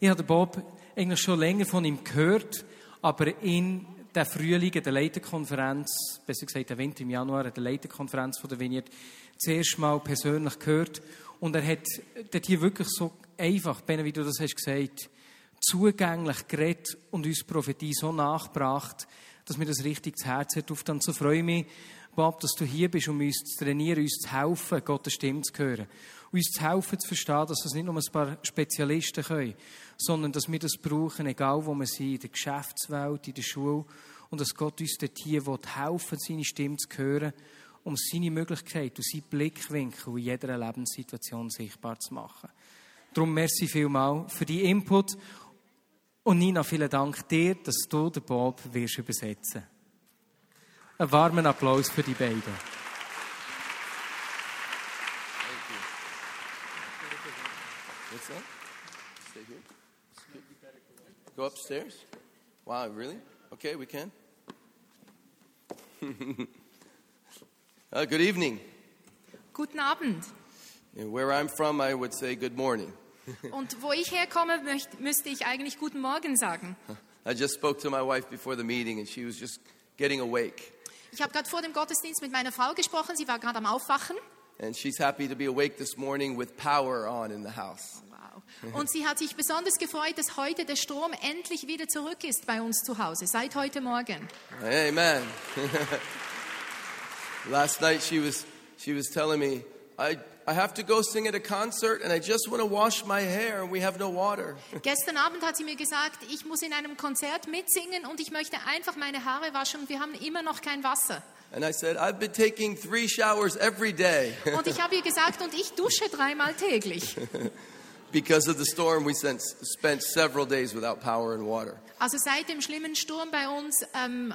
Ich habe Bob eigentlich schon länger von ihm gehört, aber in der Frühling, in der Leiterkonferenz, besser gesagt der Winter im Januar, der Leiterkonferenz von der Vineyard, zuerst mal persönlich gehört. Und er hat dort hier wirklich so einfach, Ben, wie du das hast gesagt, zugänglich geredet und uns Prophetie so nachgebracht, dass mir das richtig zu Herzen ruft. Und so freue ich mich, Bob, dass du hier bist, um uns zu trainieren, uns zu helfen, Gottes Stimme zu hören. Uns zu helfen, zu verstehen, dass das nicht nur ein paar Spezialisten können, sondern dass wir das brauchen, egal wo wir sind, in der Geschäftswelt, in der Schule, und dass Gott uns dort hier helfen seine Stimme zu hören, um seine Möglichkeit und seinen Blickwinkel in jeder Lebenssituation sichtbar zu machen. Darum merci vielmal für die Input und Nina, vielen Dank dir, dass du den Bob wirst übersetzen. Einen warmen Applaus für die beiden. What's that? Stay here. Go upstairs? Wow, really? Okay, we can. uh, good evening. Guten Abend. And where I'm from, I would say good morning. Und wo ich herkomme, möcht, müsste ich eigentlich Guten Morgen sagen. I just spoke to my wife before the meeting, and she was just getting awake. Ich habe gerade vor dem Gottesdienst mit meiner Frau gesprochen. Sie war gerade am Aufwachen. And she's happy to be awake this morning with power on in the house. Und sie hat sich besonders gefreut, dass heute der Strom endlich wieder zurück ist bei uns zu Hause, seit heute Morgen. Amen. Last night she was she was telling me, I I have to go sing at a concert and I just want to wash my hair and we have no water. Gestern Abend hat sie mir gesagt, ich muss in einem Konzert mitsingen und ich möchte einfach meine Haare waschen und wir haben immer noch kein Wasser. And I said, I've been taking three showers every day. Und ich habe ihr gesagt, und ich dusche dreimal täglich. because of the storm, we spent, spent several days without power and water. Also seit dem schlimmen Sturm bei uns ähm,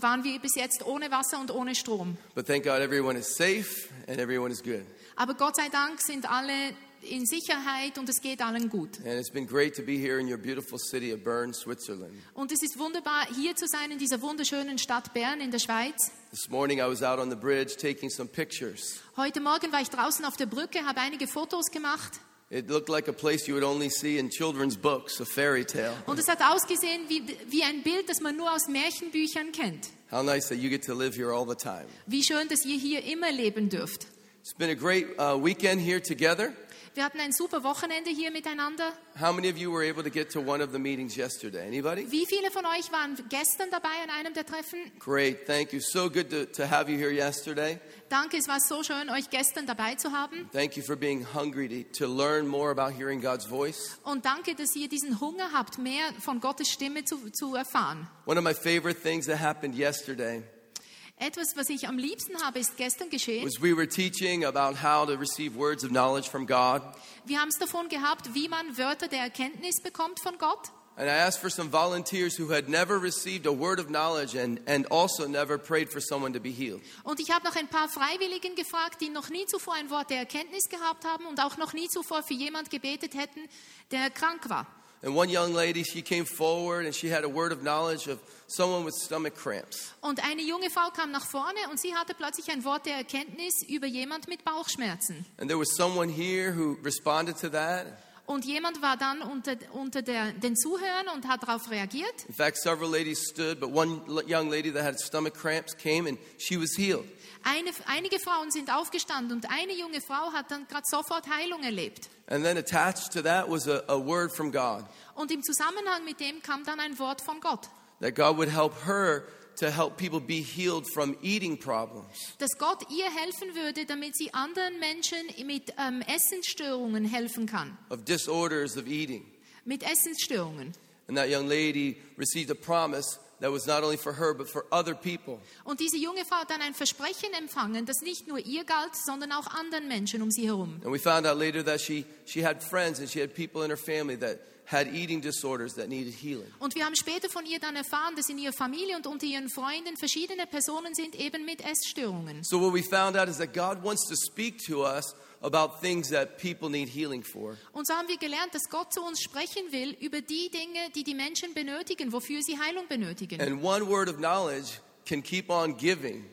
waren wir bis jetzt ohne Wasser und ohne Strom. But thank God everyone is safe and everyone is good. Aber Gott sei Dank sind alle in Sicherheit und es geht allen gut. And it's been great to be here in your beautiful city of Bern, Switzerland. Und es ist wunderbar, hier zu sein in dieser wunderschönen Stadt Bern in der Schweiz. This morning I was out on the bridge taking some pictures. Heute Morgen war ich draußen auf der Brücke, habe einige Fotos gemacht. It looked like a place you would only see in children's books, a fairy tale. Und es hat ausgesehen wie, wie ein Bild, das man nur aus Märchenbüchern kennt. How nice that you get to live here all the time. Wie schön, dass ihr hier immer leben dürft. It's been a great uh, weekend here together. Wir hatten ein super Wochenende hier miteinander. How many of you were able to get to one of the meetings yesterday? Anybody? Wie viele von euch waren gestern dabei an einem der Treffen? Great, thank you. So good to, to have you here yesterday. Danke, es war so schön, euch gestern dabei zu haben. Thank you for being hungry to, to learn more about hearing God's voice. Und danke, dass ihr diesen Hunger habt, mehr von Gottes Stimme zu, zu erfahren. One of my favorite things that happened yesterday Etwas, was ich am liebsten habe, ist gestern geschehen. was we were teaching about how to receive words of knowledge from God. Wir haben es davon gehabt, wie man Wörter der Erkenntnis bekommt von Gott. And I asked for some volunteers who had never received a word of knowledge and, and also never prayed for someone to be healed. Und ich habe noch ein paar Freiwilligen gefragt, die noch nie zuvor ein Wort der Erkenntnis gehabt haben und auch noch nie zuvor für jemand gebetet hätten, der krank war. And one young lady, she came forward and she had a word of knowledge of someone with stomach cramps. Und eine junge Frau kam nach vorne und sie hatte plötzlich ein Wort der Erkenntnis über jemand mit Bauchschmerzen. And there was someone here who responded to that. Und jemand war dann unter, unter der, den Zuhörern und hat darauf reagiert. In fact, several ladies stood, but one young lady that had stomach cramps came and she was healed. Eine, einige Frauen sind aufgestanden und eine junge Frau hat dann gerade sofort Heilung erlebt. And then attached to that was a, a word from God Und im Zusammenhang mit dem kam dann ein Wort von Gott, that God would help her to help people be healed from eating problems. dass Gott ihr helfen würde, damit sie anderen Menschen mit ähm, Essensstörungen helfen kann. of disorders of eating. Mit Essensstörungen. And that young lady received a promise that was not only for her, but for other people. Und diese junge Frau hat dann ein Versprechen empfangen, das nicht nur ihr galt, sondern auch anderen Menschen um sie herum. And we found out later that she, she had friends and she had people in her family that had eating disorders that needed healing. Und wir haben später von ihr dann erfahren, dass in ihrer Familie und unter ihren Freunden verschiedene Personen sind eben mit Essstörungen. So, what we found out is that God wants to speak to us about things that people need healing for. Und so haben wir gelernt, dass Gott zu uns sprechen will über die Dinge, die die Menschen benötigen, wofür sie Heilung benötigen. And one word of knowledge can keep on giving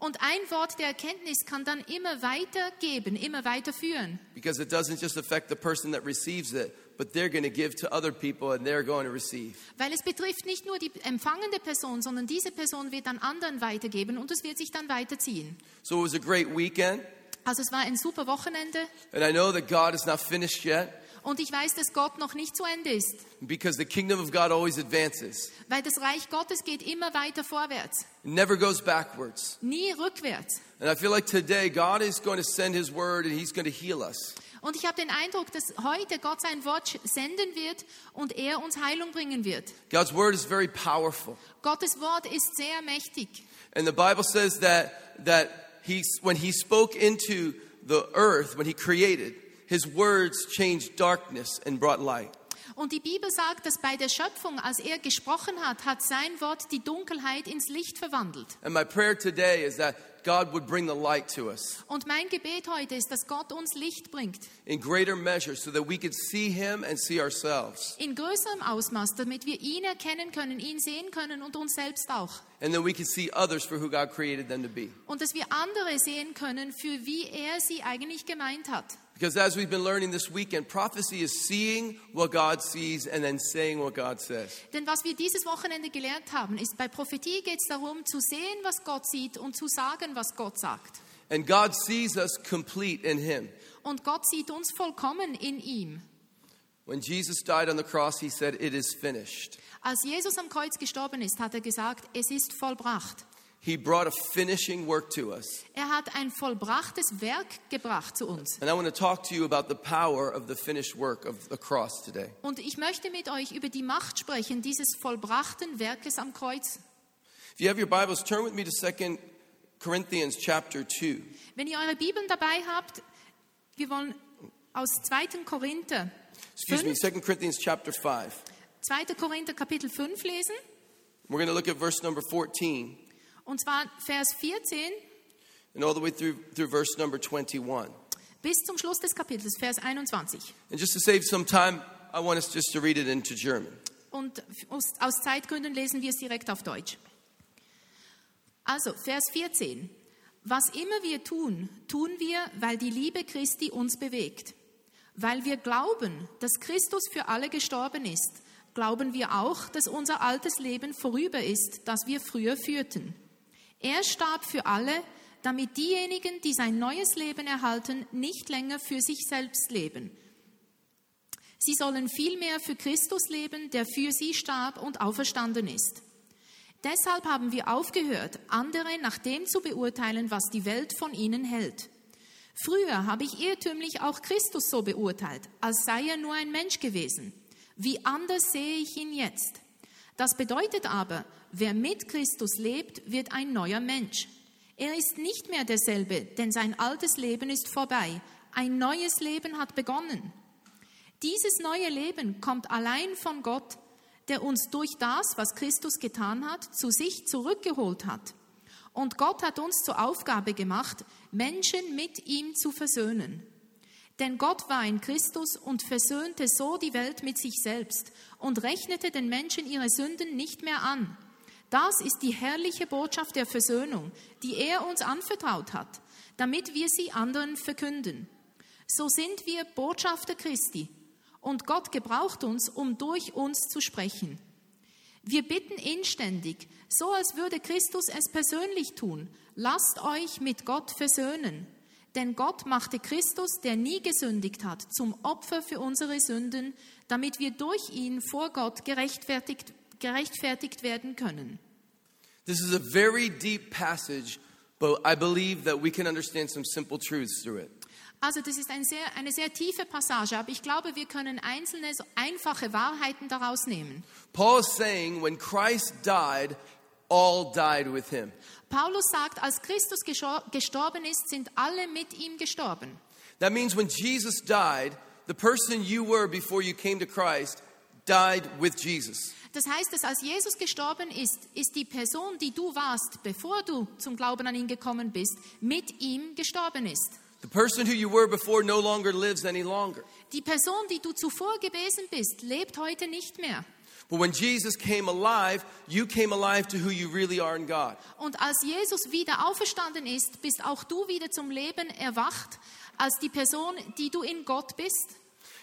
Und ein Wort der Erkenntnis kann dann immer weitergeben, immer weiterführen. because it doesn't just affect the person that receives it, but they're going to give to other people and they're going to receive. Weil es betrifft nicht nur die empfangende Person, sondern diese Person wird an anderen weitergeben und es wird sich dann weiterziehen. So it was a great weekend, Also es war ein super Wochenende and I know that God is not finished yet und ich weiß, dass Gott noch nicht zu Ende ist, because the kingdom of God always advances. weil das Reich Gottes geht immer weiter vorwärts, It never goes backwards. nie rückwärts. And I feel like today God is going to send his word and he's going to heal us. Und ich habe den Eindruck, dass heute Gott sein Wort senden wird und er uns Heilung bringen wird. God's word is very powerful. Gottes Wort ist sehr mächtig. And the Bible says that that he when he spoke into the earth when he created, his words changed darkness and brought light. Und die Bibel sagt, dass bei der Schöpfung, als er gesprochen hat, hat sein Wort die Dunkelheit ins Licht verwandelt. And my prayer today is that God would bring the light to us Und mein Gebet heute ist, dass Gott uns Licht bringt. in greater measure so that we could see him and see ourselves. In größerem Ausmaß, damit wir ihn erkennen können, ihn sehen können und uns selbst auch. And then we can see others for who God created them to be. Und dass wir andere sehen können, für wie er sie eigentlich gemeint hat. Because as we've been learning this weekend, prophecy is seeing what God sees and then saying what God says. Denn was wir dieses Wochenende gelernt haben, ist, bei Prophetie geht es darum, zu sehen, was Gott sieht und zu sagen, was Gott sagt. And God sees us complete in him. Und Gott sieht uns vollkommen in ihm. When Jesus died on the cross, he said, It is finished. Als Jesus am Kreuz gestorben ist, hat er gesagt, es ist vollbracht. He brought a finishing work to us. Er hat ein vollbrachtes Werk gebracht zu uns. And I want to talk to you about the power of the finished work of the cross today. Und ich möchte mit euch über die Macht sprechen, dieses vollbrachten Werkes am Kreuz. If you have your Bibles, turn with me to 2 Corinthians chapter 2. Wenn ihr eure Bibeln dabei habt, wir wollen aus 2. Korinther, Excuse me, 5, 2 Corinthians chapter 5. 2. Korinther Kapitel 5 lesen. We're going to look at verse number 14 Und zwar Vers 14 and all the way through, through verse number 21. bis zum Schluss des Kapitels, Vers 21. And just to save some time, I want us just to read it into German. Und aus, aus Zeitgründen lesen wir es direkt auf Deutsch. Also, Vers 14. Was immer wir tun, tun wir, weil die Liebe Christi uns bewegt. Weil wir glauben, dass Christus für alle gestorben ist, glauben wir auch, dass unser altes Leben vorüber ist, das wir früher führten. Er starb für alle, damit diejenigen, die sein neues Leben erhalten, nicht länger für sich selbst leben. Sie sollen vielmehr für Christus leben, der für sie starb und auferstanden ist. Deshalb haben wir aufgehört, andere nach dem zu beurteilen, was die Welt von ihnen hält. Früher habe ich irrtümlich auch Christus so beurteilt, als sei er nur ein Mensch gewesen. Wie anders sehe ich ihn jetzt. Das bedeutet aber, wer mit Christus lebt, wird ein neuer Mensch. Er ist nicht mehr derselbe, denn sein altes Leben ist vorbei. Ein neues Leben hat begonnen. Dieses neue Leben kommt allein von Gott, der uns durch das, was Christus getan hat, zu sich zurückgeholt hat. Und Gott hat uns zur Aufgabe gemacht, Menschen mit ihm zu versöhnen. Denn Gott war in Christus und versöhnte so die Welt mit sich selbst und rechnete den Menschen ihre Sünden nicht mehr an. Das ist die herrliche Botschaft der Versöhnung, die er uns anvertraut hat, damit wir sie anderen verkünden. So sind wir Botschafter Christi und Gott gebraucht uns, um durch uns zu sprechen. Wir bitten inständig, so als würde Christus es persönlich tun, lasst euch mit Gott versöhnen. Denn Gott machte Christus, der nie gesündigt hat, zum Opfer für unsere Sünden, damit wir durch ihn vor Gott gerechtfertigt, gerechtfertigt werden können. This is a very deep passage, but I believe that we can understand some simple truths through it. Also das ist ein sehr, eine sehr tiefe Passage, aber ich glaube, wir können einzelne so einfache Wahrheiten daraus nehmen. Paul is saying when Christ died, all died with him. Paulus sagt, als Christus gestorben ist, sind alle mit ihm gestorben. That means when Jesus died, the person you were before you came to Christ died with Jesus. Das heißt, dass als Jesus gestorben ist, ist die Person, die du warst, bevor du zum Glauben an ihn gekommen bist, mit ihm gestorben ist. The person who you were before no longer lives any longer. Die Person, die du zuvor gewesen bist, lebt heute nicht mehr. But when Jesus came alive, you came alive to who you really are in God. Und als Jesus wieder auferstanden ist, bist auch du wieder zum Leben erwacht, als die Person, die du in Gott bist.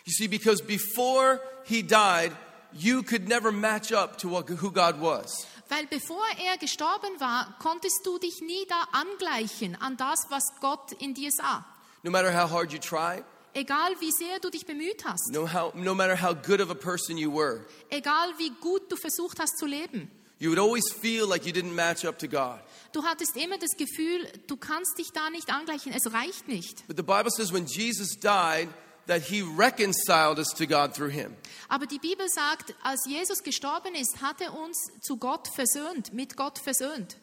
You see, because before he died, you could never match up to what, who God was. Weil bevor er gestorben war, konntest du dich nie da angleichen an das, was Gott in dir sah. No matter how hard you try, Egal wie sehr du dich bemüht hast, no, how, no matter how good of a person you were, egal wie gut du versucht hast zu leben, you would always feel like you didn't match up to God. du hattest immer das Gefühl, du kannst dich da nicht angleichen, es reicht nicht. But the Bible says when Jesus died, that he reconciled us to God through him. Aber die Bibel sagt, als Jesus gestorben ist, hat er uns zu Gott versöhnt, mit Gott versöhnt.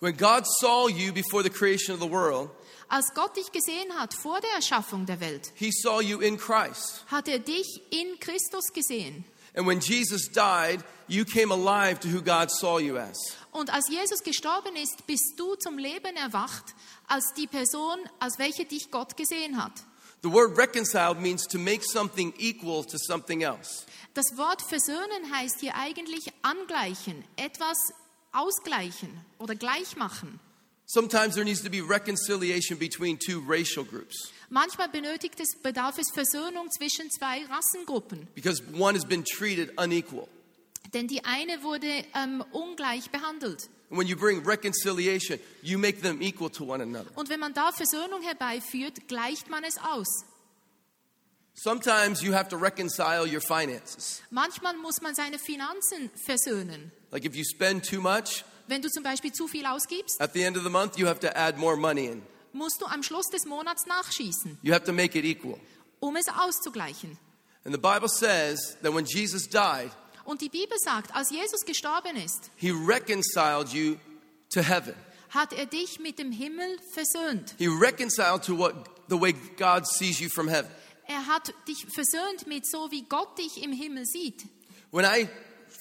When God saw you before the creation of the world, Als Gott dich gesehen hat vor der Erschaffung der Welt, he saw you in Christ. hat er dich in Christus gesehen. And when Jesus died, you came alive to who God saw you as. Und als Jesus gestorben ist, bist du zum Leben erwacht, als die Person, als welche dich Gott gesehen hat. The word reconciled means to make something equal to something else. Das Wort versöhnen heißt hier eigentlich angleichen, etwas ausgleichen oder gleich machen. Sometimes there needs to be reconciliation between two racial groups Manchmal benötigt es, bedarf es Versöhnung zwischen zwei Rassengruppen, because one has been treated unequal. denn die eine wurde ähm, ungleich behandelt. And when you bring reconciliation, you make them equal to one another. Und wenn man da Versöhnung herbeiführt, gleicht man es aus. Sometimes you have to reconcile your finances. Manchmal muss man seine Finanzen versöhnen. Like if you spend too much, Wenn du zum Beispiel zu viel ausgibst, at the end of the month, you have to add more money in. musst du am Schluss des Monats nachschießen, You have to make it equal. um es auszugleichen. And the Bible says that when Jesus died, Und die Bibel sagt, als Jesus gestorben ist, he reconciled you to heaven. hat er dich mit dem Himmel versöhnt. He reconciled to what the way God sees you from heaven. Er hat dich versöhnt mit so, wie Gott dich im Himmel sieht. When I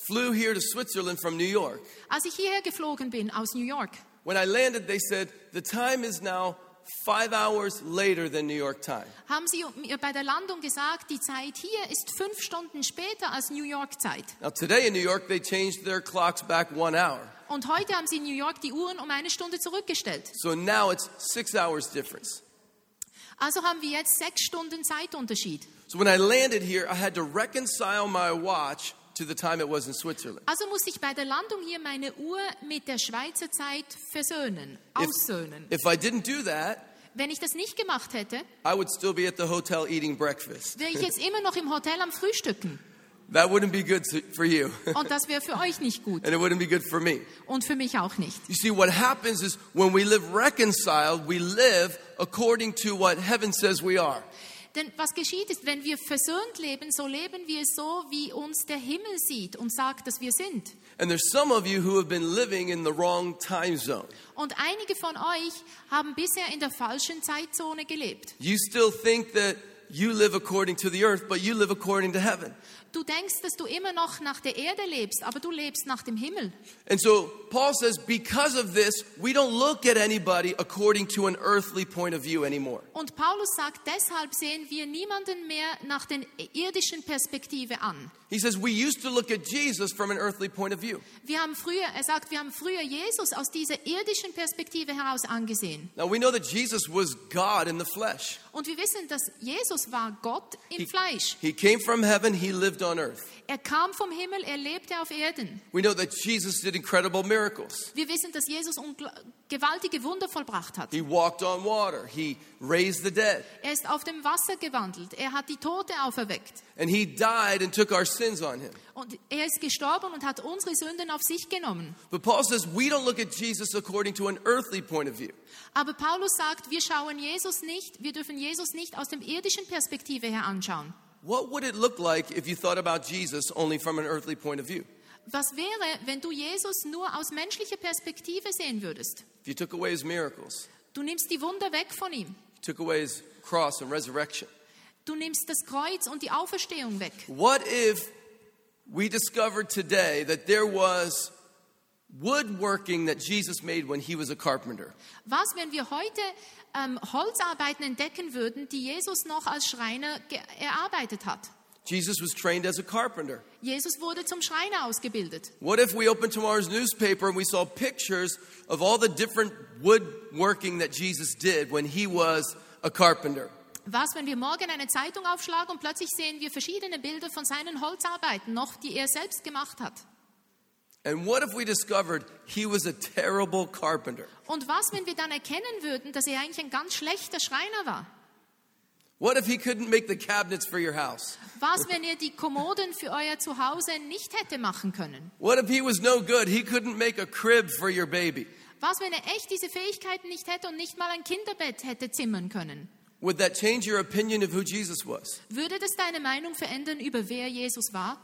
flew here to Switzerland from New York, Als ich hierher geflogen bin aus New York, when I landed, they said, the time is now five hours later than New York time. haben sie bei der Landung gesagt, die Zeit hier ist fünf Stunden später als New York Zeit. Now, today in New York, they changed their clocks back one hour. Und heute haben sie in New York die Uhren um eine Stunde zurückgestellt. So now it's six hours difference. Also haben wir jetzt sechs Stunden Zeitunterschied. So when I landed here, I had to reconcile my watch to the time it was in Switzerland. Also muss ich bei der Landung hier meine Uhr mit der Schweizer Zeit versöhnen, aussöhnen. If I didn't do that, Wenn ich das nicht gemacht hätte, I would still be at the hotel eating breakfast. wäre ich jetzt immer noch im Hotel am Frühstücken. That wouldn't be good for you, Und das wäre für euch nicht gut. and it wouldn't be good for me. Und für mich auch nicht. You see, what happens is when we live reconciled, we live according to what heaven says we are. Denn was geschieht ist, wenn wir versöhnt leben, so leben wir so, wie uns der Himmel sieht und sagt, dass wir sind. And there's some of you who have been living in the wrong time zone. Und einige von euch haben bisher in der falschen Zeitzone gelebt. You still think that you live according to the earth, but you live according to heaven. Du denkst, dass du immer noch nach der Erde lebst, aber du lebst nach dem Himmel. And so Paul says, because of this, we don't look at anybody according to an earthly point of view anymore. Und Paulus sagt, deshalb sehen wir niemanden mehr nach der irdischen Perspektive an. He says, we used to look at Jesus from an earthly point of view. Wir haben früher, er sagt, wir haben früher Jesus aus dieser irdischen Perspektive heraus angesehen. Now we know that Jesus was God in the flesh. Und wir wissen, dass Jesus war Gott im Fleisch. He came from heaven, he lived on earth. Er kam vom Himmel, er lebte auf Erden. We know that Jesus did incredible miracles. Wir wissen, dass Jesus gewaltige Wunder vollbracht hat. He walked on water, he raised the dead, Er ist auf dem Wasser gewandelt. Er hat die Tote auferweckt. and he died and took our sins on him. Und er ist gestorben und hat unsere Sünden auf sich genommen. But Paul says we don't look at Jesus according to an earthly point of view. Aber Paulus sagt, wir schauen Jesus nicht, wir dürfen Jesus nicht aus dem irdischen Perspektive her anschauen. What would it look like if you thought about Jesus only from an earthly point of view? Was wäre, wenn du Jesus nur aus menschlicher Perspektive sehen würdest? If you took away his miracles, Du nimmst die Wunder weg von ihm. took away his cross and resurrection. Du nimmst das Kreuz und die Auferstehung weg. What if we discovered today that there was woodworking that Jesus made when he was a carpenter? Was, wenn wir heute ähm, Holzarbeiten entdecken würden, die Jesus noch als Schreiner erarbeitet hat? Jesus was trained as a carpenter. Jesus wurde zum Schreiner ausgebildet. What if we opened tomorrow's newspaper and we saw pictures of all the different woodworking that Jesus did when he was a carpenter? Was, wenn wir morgen eine Zeitung aufschlagen und plötzlich sehen wir verschiedene Bilder von seinen Holzarbeiten noch, die er selbst gemacht hat? And what if we discovered he was a terrible carpenter? Und was, wenn wir dann erkennen würden, dass er eigentlich ein ganz schlechter Schreiner war? What if he couldn't make the cabinets for your house? Was, wenn er die Kommoden für euer Zuhause nicht hätte machen können? What if he was no good? He couldn't make a crib for your baby. Was, wenn er echt diese Fähigkeiten nicht hätte und nicht mal ein Kinderbett hätte zimmern können? Would that change your opinion of who Jesus was? Würde das deine Meinung verändern über wer Jesus war?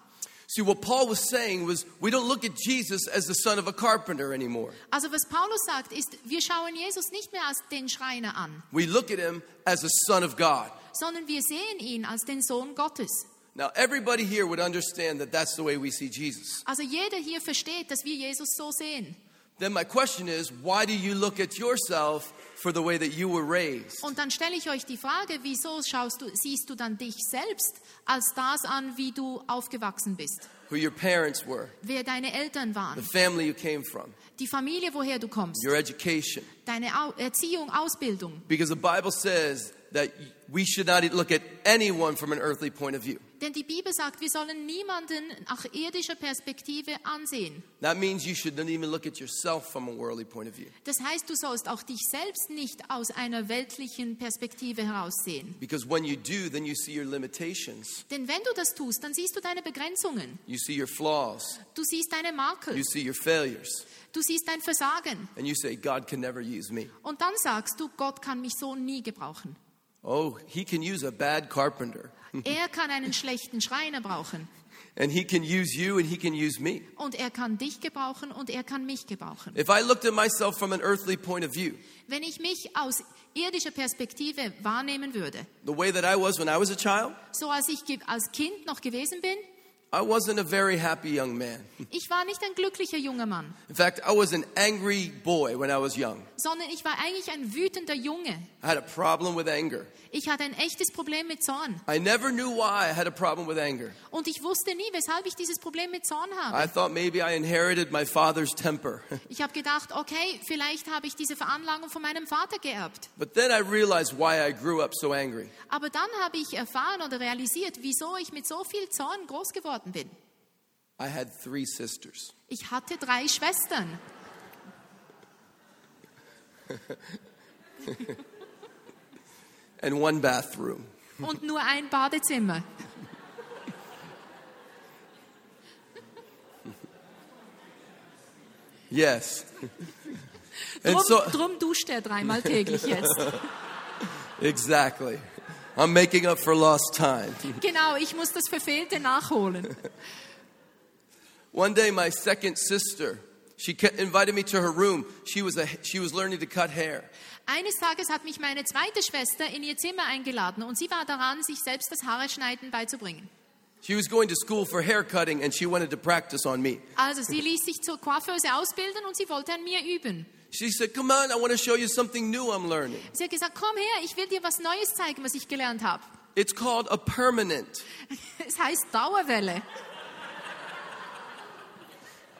See, what Paul was saying was we don't look at Jesus as the son of a carpenter anymore. Also was Paulus sagt, ist, wir schauen Jesus nicht mehr als den Schreiner an, We look at him as a son of God. sondern wir sehen ihn als den Sohn Gottes. Now, everybody here would understand that that's the way we see Jesus. Also jeder hier versteht, dass wir Jesus so sehen. Then my question is, why do you look at yourself for the way that you were raised? Und dann stelle ich euch die Frage, wieso schaust du, siehst du dann dich selbst als das an, wie du aufgewachsen bist? Who your parents were, Wer deine Eltern the waren, family you came from, die Familie, woher du kommst, your education. deine Au Erziehung, Ausbildung. Because the Bible says that we should not look at anyone from an earthly point of view. Denn die Bibel sagt, wir sollen niemanden nach irdischer Perspektive ansehen. That means you should not even look at yourself from a worldly point of view. Das heißt, du sollst auch dich selbst nicht aus einer weltlichen Perspektive heraus sehen. Because when you do, then you see your limitations, Denn wenn du das tust, dann siehst du deine Begrenzungen, you see your flaws, du siehst deine Makel, you see your failures, du siehst dein Versagen. and you say, God can never use me. Und dann sagst du, Gott kann mich so nie gebrauchen. Oh, he can use a bad carpenter, Er kann einen schlechten Schreiner brauchen. and he can use you, and he can use me. Und er kann dich gebrauchen und er kann mich gebrauchen. If I looked at myself from an earthly point of view, Wenn ich mich aus irdischer Perspektive wahrnehmen würde, the way that I was when I was a child, so als ich als Kind noch gewesen bin, I wasn't a very happy young man. ich war nicht ein glücklicher junger Mann, In fact, I was an angry boy when I was young. sondern ich war eigentlich ein wütender Junge. I had a problem with anger. Ich hatte ein echtes Problem mit Zorn. I never knew why I had a problem with anger. Und ich wusste nie, weshalb ich dieses Problem mit Zorn I habe. thought maybe I inherited my father's temper. Ich habe gedacht, okay, vielleicht habe ich diese Veranlagung von meinem Vater geerbt. But then I realized why I grew up so angry. Aber dann habe ich erfahren oder realisiert, wieso ich mit so viel Zorn groß geworden bin. I had three sisters. Ich hatte drei Schwestern. and one bathroom. und nur ein Badezimmer. Yes. Drum, so, drum duscht er dreimal täglich jetzt. exactly. I'm making up for lost time. Genau, ich muss das Verfehlte nachholen. One day, my second sister, she invited me to her room. She was, a, she was learning to cut hair. Eines Tages hat mich meine zweite Schwester in ihr Zimmer eingeladen und sie war daran, sich selbst das Haareschneiden beizubringen. She was going to school for hair cutting and she wanted to practice on me. Also sie ließ sich zur Coiffeuse ausbilden und sie wollte an mir üben. She said, Come on, I want to show you something new I'm learning. Sie hat gesagt, komm her, ich will dir was Neues zeigen, was ich gelernt habe. It's called a permanent. Es heißt Dauerwelle.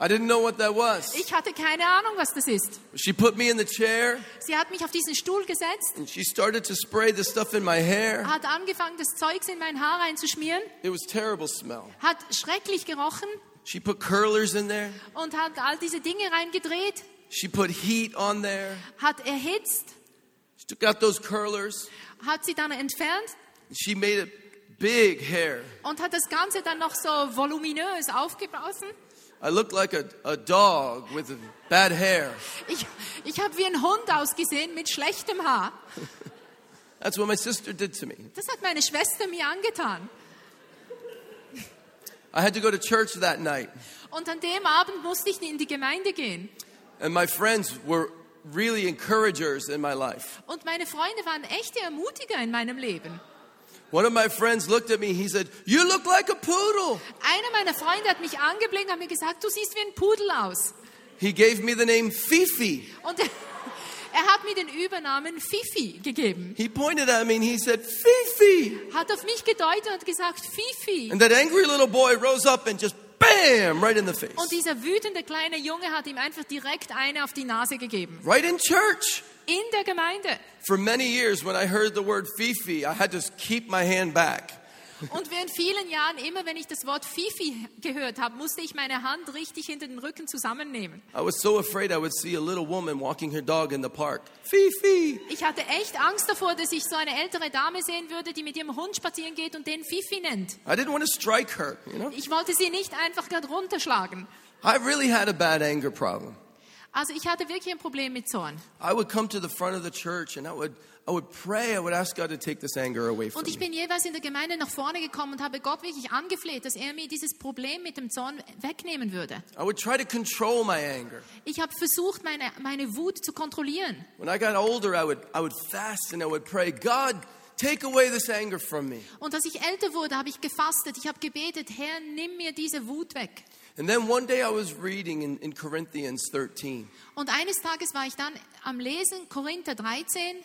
I didn't know what that was. Ich hatte keine Ahnung, was das ist. She put me in the chair Sie hat mich auf diesen Stuhl gesetzt, and she started to spray the stuff in my hair. hat angefangen, das Zeugs in mein Haar reinzuschmieren, It was terrible smell. hat schrecklich gerochen She put curlers in there. und hat all diese Dinge reingedreht, She put heat on there. hat erhitzt, She took out those curlers. hat sie dann entfernt She made it big hair. und hat das Ganze dann noch so voluminös aufgeblasen. I looked like a, a dog with bad hair. Ich, ich habe wie ein Hund ausgesehen mit schlechtem Haar. That's what my sister did to me. Das hat meine Schwester mir angetan. I had to go to church that night, Und an dem Abend musste ich in die Gemeinde gehen. And my friends were really encouragers in my life. Und meine Freunde waren echte Ermutiger in meinem Leben. One of my friends looked at me. He said, You look like a poodle. Einer meiner Freunde hat mich angeblickt und hat mir gesagt, du siehst wie ein Pudel aus. He gave me the name Fifi. Und er, er hat mir den Übernamen Fifi gegeben. He pointed at me and he said, Fifi. Hat auf mich gedeutet und hat gesagt, Fifi. And that angry little boy rose up and just bam, right in the face. Und dieser wütende kleine Junge hat ihm einfach direkt eine auf die Nase gegeben. Right in church. in der Gemeinde. For many years, when I heard the word Fifi, I had to keep my hand back. Und während vielen Jahren, immer wenn ich das Wort Fifi gehört habe, musste ich meine Hand richtig hinter den Rücken zusammennehmen. I was so afraid I would see a little woman walking her dog in the park. Fifi! Ich hatte echt Angst davor, dass ich so eine ältere Dame sehen würde, die mit ihrem Hund spazieren geht und den Fifi nennt. I didn't want to strike her, you know? Ich wollte sie nicht einfach gerade runterschlagen. I really had a bad anger problem. Also ich hatte wirklich ein Problem mit Zorn. I would come to the front of the church and I would, I would pray, I would ask God to take this anger away from Und ich bin jeweils in der Gemeinde nach vorne gekommen und habe Gott wirklich angefleht, dass er mir dieses Problem mit dem Zorn wegnehmen würde. I would try to control my anger. Ich habe versucht, meine, meine Wut zu kontrollieren. When I got older, I would, I would fast and I would pray, God, take away this anger from me. Und als ich älter wurde, habe ich gefastet. Ich habe gebetet, Herr, nimm mir diese Wut weg. And then one day I was reading in, in Corinthians 13. Und eines Tages war ich dann am Lesen, Korinther 13,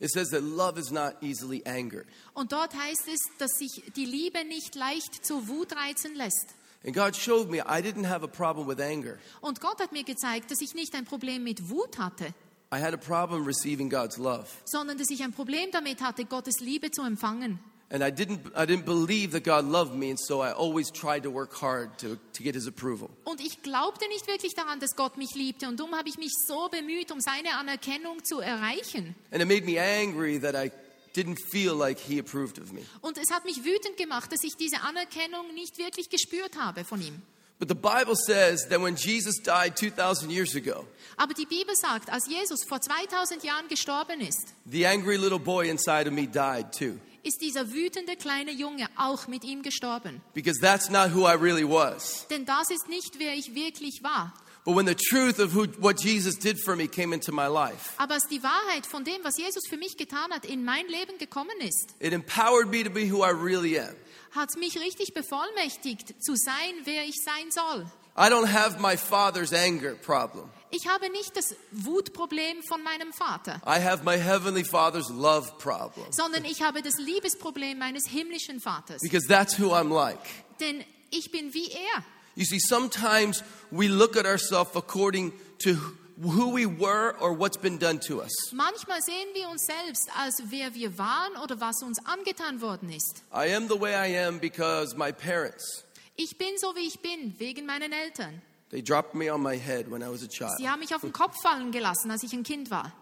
It says that love is not easily angered. und dort heißt es, dass sich die Liebe nicht leicht zur Wut reizen lässt. And God showed me I didn't have a problem with anger. Und Gott hat mir gezeigt, dass ich nicht ein Problem mit Wut hatte, I had a problem receiving God's love. sondern dass ich ein Problem damit hatte, Gottes Liebe zu empfangen. And I didn't, I didn't believe that God loved me, and so I always tried to work hard to, to get his approval. Und ich glaubte nicht wirklich daran, dass Gott mich liebte. Und darum habe ich mich so bemüht, um seine Anerkennung zu erreichen. And it made me angry that I didn't feel like he approved of me. Und es hat mich wütend gemacht, dass ich diese Anerkennung nicht wirklich gespürt habe von ihm. But the Bible says that when Jesus died 2,000 years ago, Aber die Bibel sagt, als Jesus vor 2000 Jahren gestorben ist, the angry little boy inside of me died too. Ist dieser wütende kleine Junge auch mit ihm gestorben. Because that's not who I really was. Denn das ist nicht, wer ich wirklich war. But when the truth of who, what Jesus did for me came into my life, Aber als die Wahrheit von dem, was Jesus für mich getan hat, in mein Leben gekommen ist, it empowered me to be who I really am. hat mich richtig bevollmächtigt, zu sein, wer ich sein soll. I don't have my father's anger problem. Ich habe nicht das Wutproblem von meinem Vater, I have my heavenly father's love problem. sondern ich habe das Liebesproblem meines himmlischen Vaters. Because that's who I'm like. Denn ich bin wie er. You see, sometimes we look at ourselves according to who we were or what's been done to us. Manchmal sehen wir uns selbst als wer wir waren oder was uns angetan worden ist. I am the way I am because my parents, Ich bin so wie ich bin, wegen meinen Eltern. They dropped me on my head when I was a Sie child. haben mich auf den Kopf fallen gelassen, als ich ein Kind war.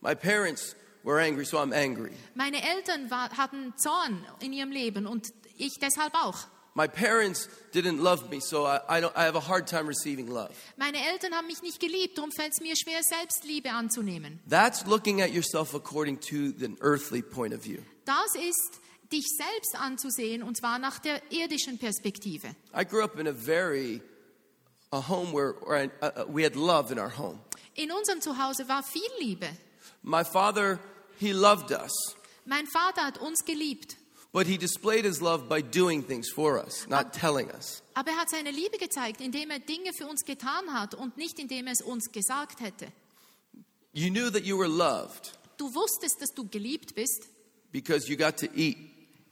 My parents were angry, so I'm angry. Meine Eltern war, hatten Zorn in ihrem Leben und ich deshalb auch. My parents didn't love me, so I, I, don't, I have a hard time receiving love. Meine Eltern haben mich nicht geliebt, darum fällt es mir schwer, Selbstliebe anzunehmen. That's looking at yourself according to the earthly point of view. Das ist, dich selbst anzusehen, und zwar nach der irdischen Perspektive. I grew up in a very a home where, where I, uh, uh, we had love in our home. In unserem Zuhause war viel Liebe. My father, he loved us, Mein Vater hat uns geliebt, but he displayed his love by doing things for us, not telling us. aber er hat seine Liebe gezeigt, indem er Dinge für uns getan hat und nicht indem er es uns gesagt hätte. You knew that you were loved Du wusstest, dass du geliebt bist, because you got to eat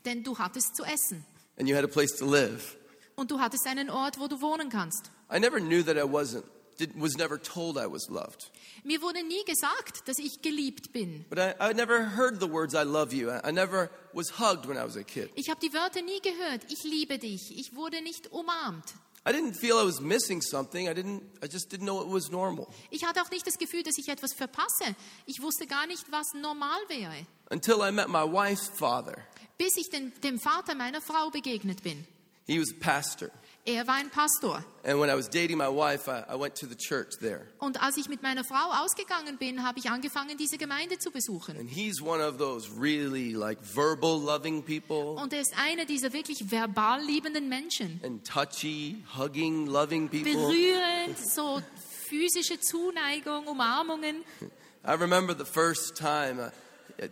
denn du hattest zu essen and you had a place to live. und du hattest einen Ort, wo du wohnen kannst. I never knew that I wasn't, did, was never told I was loved. Mir wurde nie gesagt, dass ich geliebt bin. But I, I never heard the words, I love you. I, I never was hugged when I was a kid. Ich habe die Wörter nie gehört. Ich liebe dich. Ich wurde nicht umarmt. I didn't feel I was missing something. I didn't, I just didn't know it was normal. Ich hatte auch nicht das Gefühl, dass ich etwas verpasse. Ich wusste gar nicht, was normal wäre, Until I met my wife's father. bis ich den, dem Vater meiner Frau begegnet bin. He was a pastor. Er war ein Pastor. And when I was dating my wife, I, I went to the church there. Und als ich mit meiner Frau ausgegangen bin, habe ich angefangen, diese Gemeinde zu besuchen. And he's one of those really like verbal loving people Und er ist einer dieser wirklich verbal liebenden Menschen. and touchy, hugging, loving people. Berührend, so physische Zuneigung, Umarmungen. I remember the first time uh,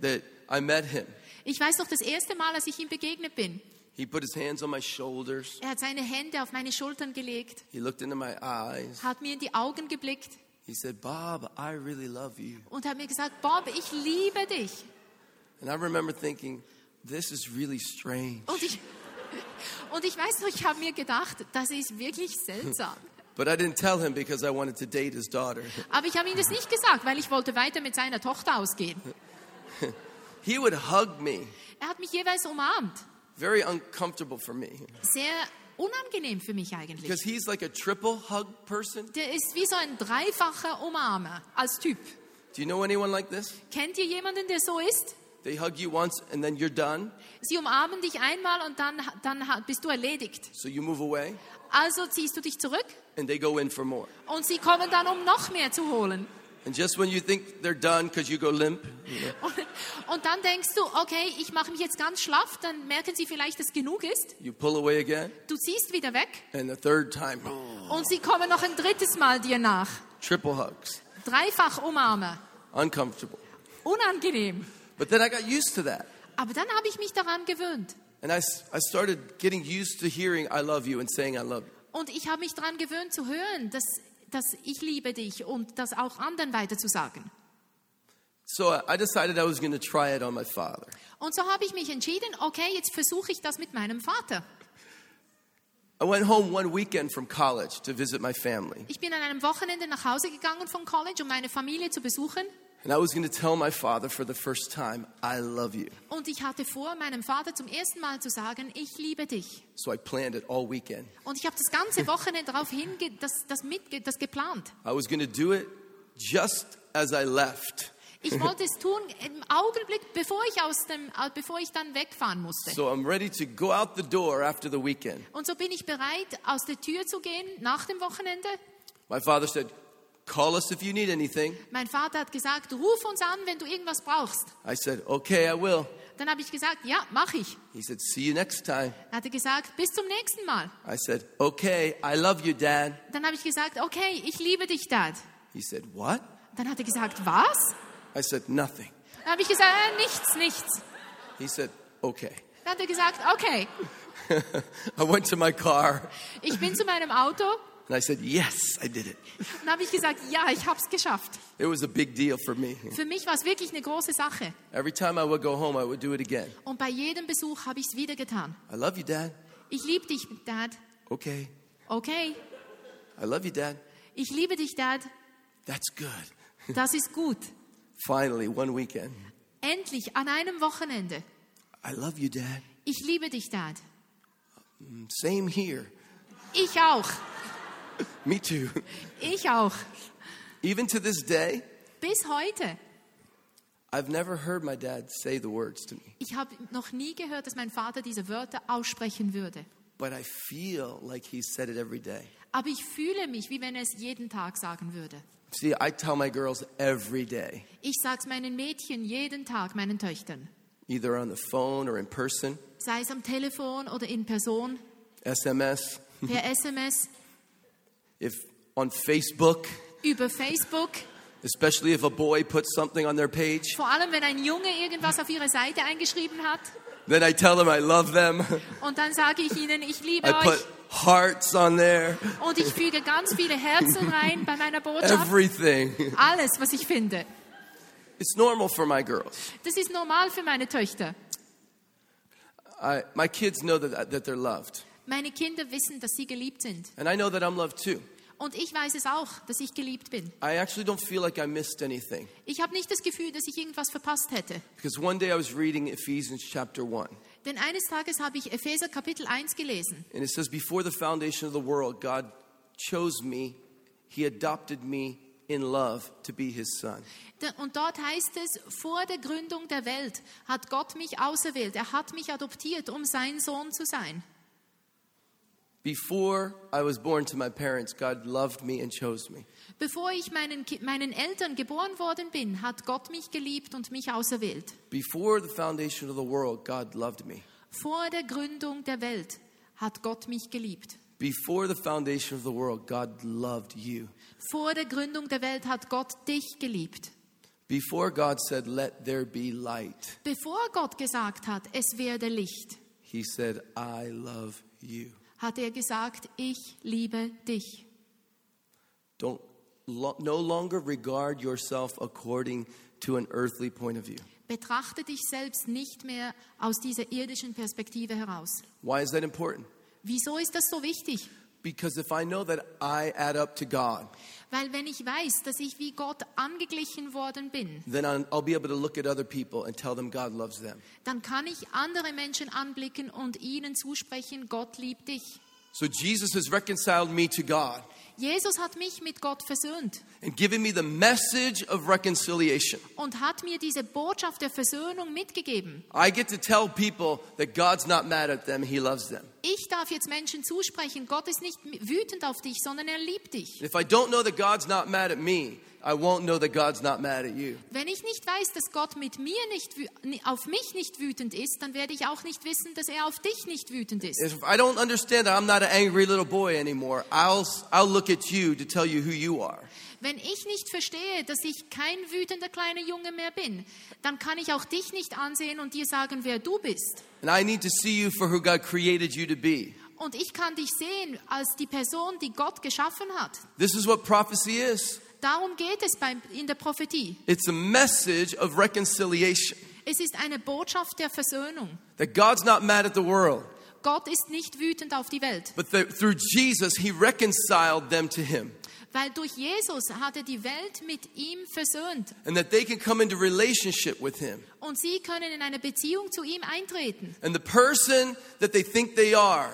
that I met him. Ich weiß noch das erste Mal, als ich ihm begegnet bin. He put his hands on my shoulders. Er hat seine Hände auf meine Schultern gelegt, He looked into my eyes. hat mir in die Augen geblickt He said, Bob, I really love you. und hat mir gesagt, Bob, ich liebe dich. And I remember thinking, this is really strange. Und ich, und ich weiß noch, ich habe mir gedacht, das ist wirklich seltsam. But I didn't tell him because I wanted to date his daughter. Aber ich habe ihm das nicht gesagt, weil ich wollte weiter mit seiner Tochter ausgehen. He would hug me, Er hat mich jeweils umarmt. Very uncomfortable for me. Sehr unangenehm für mich eigentlich. Because he's like a triple hug person. Der ist wie so ein dreifacher Umarmer als Typ. Do you know anyone like this? Kennt ihr jemanden, der so ist? They hug you once and then you're done, Sie umarmen dich einmal und dann, dann bist du erledigt. so you move away Also ziehst du dich zurück and they go in for more. und sie kommen dann, um noch mehr zu holen. And just when you think they're done because you go limp, Und, und dann denkst du, okay, ich mache mich jetzt ganz schlaff, dann merken sie vielleicht, dass genug ist. you pull away again. Du ziehst wieder weg And the third time, und sie kommen noch ein drittes Mal dir nach. triple hugs. Dreifach umarmen. Uncomfortable. Unangenehm. But then I got used to that. Aber dann habe ich mich daran gewöhnt. And I, I started getting used to hearing I love you and saying I love you. Und ich habe mich daran gewöhnt zu hören, dass, dass ich liebe dich und das auch anderen weiterzusagen. So I decided I was going to try it on my father. Und so habe ich mich entschieden, okay, jetzt versuche ich das mit meinem Vater. I went home one weekend from college to visit my family. Ich bin an einem Wochenende nach Hause gegangen vom College, um meine Familie zu besuchen. And I was going to tell my father for the first time, I love you. Und ich hatte vor, meinem Vater zum ersten Mal zu sagen, ich liebe dich. So I planned it all weekend. Und ich habe das ganze Wochenende darauf hinge das, das, mitge das geplant. I was going to do it just as I left. Ich wollte es tun im Augenblick, bevor ich, aus dem, äh, bevor ich dann wegfahren musste. So I'm ready to go out the door after the weekend. Und so bin ich bereit, aus der Tür zu gehen nach dem Wochenende. My father said, Call us if you need anything. Mein Vater hat gesagt, ruf uns an, wenn du irgendwas brauchst. I said, Okay, I will. Dann habe ich gesagt, ja, mache ich. He said, See you next time. Er gesagt, bis zum nächsten Mal. I said, Okay, I love you, Dad. Dann habe ich gesagt, okay, ich liebe dich, Dad. He said, What? Dann hat er gesagt, was? I said, Nothing. Dann habe ich gesagt, äh, nichts, nichts. He said, Okay. Dann hat er gesagt, okay. I went to my car Ich bin zu meinem Auto and I said, Yes, I did it. und habe ich gesagt, ja, ich habe es geschafft. It was a big deal for me. Für mich war es wirklich eine große Sache. Every time I would go home, I would do it again. Und bei jedem Besuch habe ich es wieder getan. I love you, Dad. Ich liebe dich, Dad. Okay. Okay. I love you, Dad. Ich liebe dich, Dad. That's good. Das ist gut. Finally, one weekend. Endlich, an einem Wochenende. I love you, Dad. Ich liebe dich, Dad. Same here. Ich auch. Me too. Ich auch. Even to this day, Bis heute. I've never heard my dad say the words to me, Ich habe noch nie gehört, dass mein Vater diese Wörter aussprechen würde. but I feel like he said it every day. Aber ich fühle mich, wie wenn er es jeden Tag sagen würde. See, I tell my girls every day, Ich sage es meinen Mädchen jeden Tag, meinen Töchtern. either on the phone or in person, Sei es am Telefon oder in Person, SMS, per SMS, if on Facebook, über Facebook. especially if a boy puts something on their page, Vor allem, wenn ein Junge irgendwas auf ihre Seite eingeschrieben hat. then I tell them I love them. Und dann sage ich ihnen, ich liebe I put euch. hearts on there, Und ich füge ganz viele Herzen rein bei meiner Botschaft. everything. Alles, was ich finde. It's normal for my girls. Das ist normal für meine Töchter. I, my kids know that, that they're loved. Meine Kinder wissen, dass sie geliebt sind. And I know that I'm loved too. Und ich weiß es auch, dass ich geliebt bin. I actually don't feel like I missed anything. Ich habe nicht das Gefühl, dass ich irgendwas verpasst hätte. Because one day I was reading Ephesians chapter 1, Denn eines Tages habe ich Epheser Kapitel 1 gelesen. and it says, Before the foundation of the world, God chose me, He adopted me in love to be His son. Und dort heißt es, vor der Gründung der Welt hat Gott mich auserwählt. Er hat mich adoptiert, um sein Sohn zu sein. Before I was born to my parents, God loved me and chose me. Bevor ich meinen, meinen Eltern geboren worden bin, hat Gott mich geliebt und mich auserwählt. Before the foundation of the world, God loved me. Vor der Gründung der Welt hat Gott mich geliebt. Before the foundation of the world, God loved you. Vor der Gründung der Welt hat Gott dich geliebt. Before God said, Let there be light, Bevor Gott gesagt hat, es werde Licht, He said, I love you. Hat er gesagt, ich liebe dich. Don't lo- no longer regard yourself according to an earthly point of view. Betrachte dich selbst nicht mehr aus dieser irdischen Perspektive heraus. Why is that important? Wieso ist das so wichtig? Because if I know that I add up to God, Weil wenn ich weiß, dass ich wie Gott angeglichen worden bin, then I'll I'll be able to look at other people and tell them God loves them. dann kann ich andere Menschen anblicken und ihnen zusprechen, Gott liebt dich. So Jesus has reconciled me to God Jesus hat mich mit Gott versöhnt and given me the message of reconciliation. und hat mir diese Botschaft der Versöhnung mitgegeben. I get to tell people that God's not mad at them, He loves them. Ich darf jetzt Menschen zusprechen, Gott ist nicht wütend auf dich, sondern er liebt dich. If I don't know that God's not mad at me, I won't know that God's not mad at you. Wenn ich nicht weiß, dass Gott mit mir nicht, auf mich nicht wütend ist, dann werde ich auch nicht wissen, dass er auf dich nicht wütend ist. If I don't understand that I'm not an angry little boy anymore, I'll, I'll look at you to tell you who you are. Wenn ich nicht verstehe, dass ich kein wütender kleiner Junge mehr bin, dann kann ich auch dich nicht ansehen und dir sagen, wer du bist. And I need to see you for who God created you to be. Und ich kann dich sehen als die Person, die Gott geschaffen hat. This is what prophecy is Darum geht es beim, in der Prophetie. it's a message of reconciliation. Es ist eine Botschaft der Versöhnung. That God's not mad at the world, Gott ist nicht wütend auf die Welt, but that through Jesus, He reconciled them to Him. weil durch Jesus hat er die Welt mit ihm versöhnt. And that they can come into relationship with Him. Und sie können in eine Beziehung zu ihm eintreten. And the person that they think they are,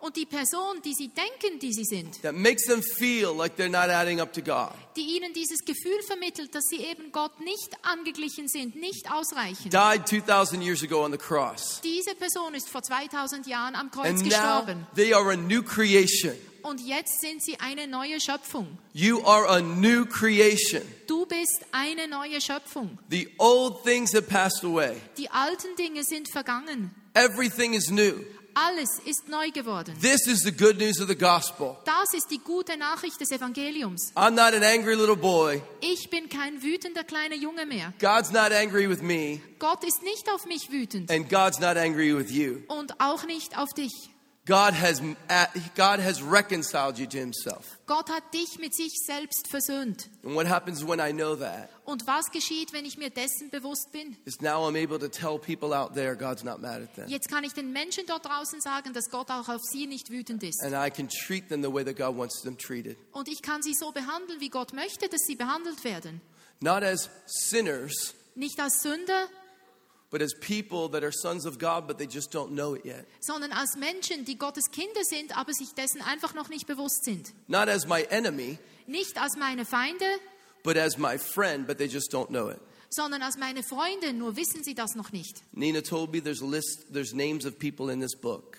Und die Person, die sie denken, die sie sind, that makes them feel like they're not adding up to God, die ihnen dieses Gefühl vermittelt, dass sie eben Gott nicht angeglichen sind, nicht ausreichen. died 2,000 years ago on the cross. Diese Person ist vor 2000 Jahren am Kreuz And now gestorben. they are a new creation. Und jetzt sind sie eine neue Schöpfung. You are a new creation. Du bist eine neue Schöpfung. The old things have passed away. Die alten Dinge sind vergangen. Everything is new. Alles ist neu geworden. This is the good news of the gospel. Das ist die gute Nachricht des Evangeliums. I'm not an angry little boy. Ich bin kein wütender kleiner Junge mehr. God's not angry with me, Gott ist nicht auf mich wütend and God's not angry with you. und auch nicht auf dich. God has, God has reconciled you to himself. Gott hat dich mit sich selbst versöhnt. And what happens when I know that Und was geschieht, wenn ich mir dessen bewusst bin? is now I'm able to tell people out there God's not mad at them. Jetzt kann ich den Menschen dort draußen sagen, dass Gott auch auf sie nicht wütend ist. And I can treat them the way that God wants them treated. Und ich kann sie so behandeln, wie Gott möchte, dass sie behandelt werden. Not as sinners, Nicht als Sünder, but as people that are sons of God, but they just don't know it yet. sondern als Menschen, die Gottes Kinder sind, aber sich dessen einfach noch nicht bewusst sind. Not as my enemy, Nicht als meine Feinde, but as my friend, but they just don't know it. sondern als meine Freunde, nur wissen sie das noch nicht. Nina told me there's a list, there's names of people in this book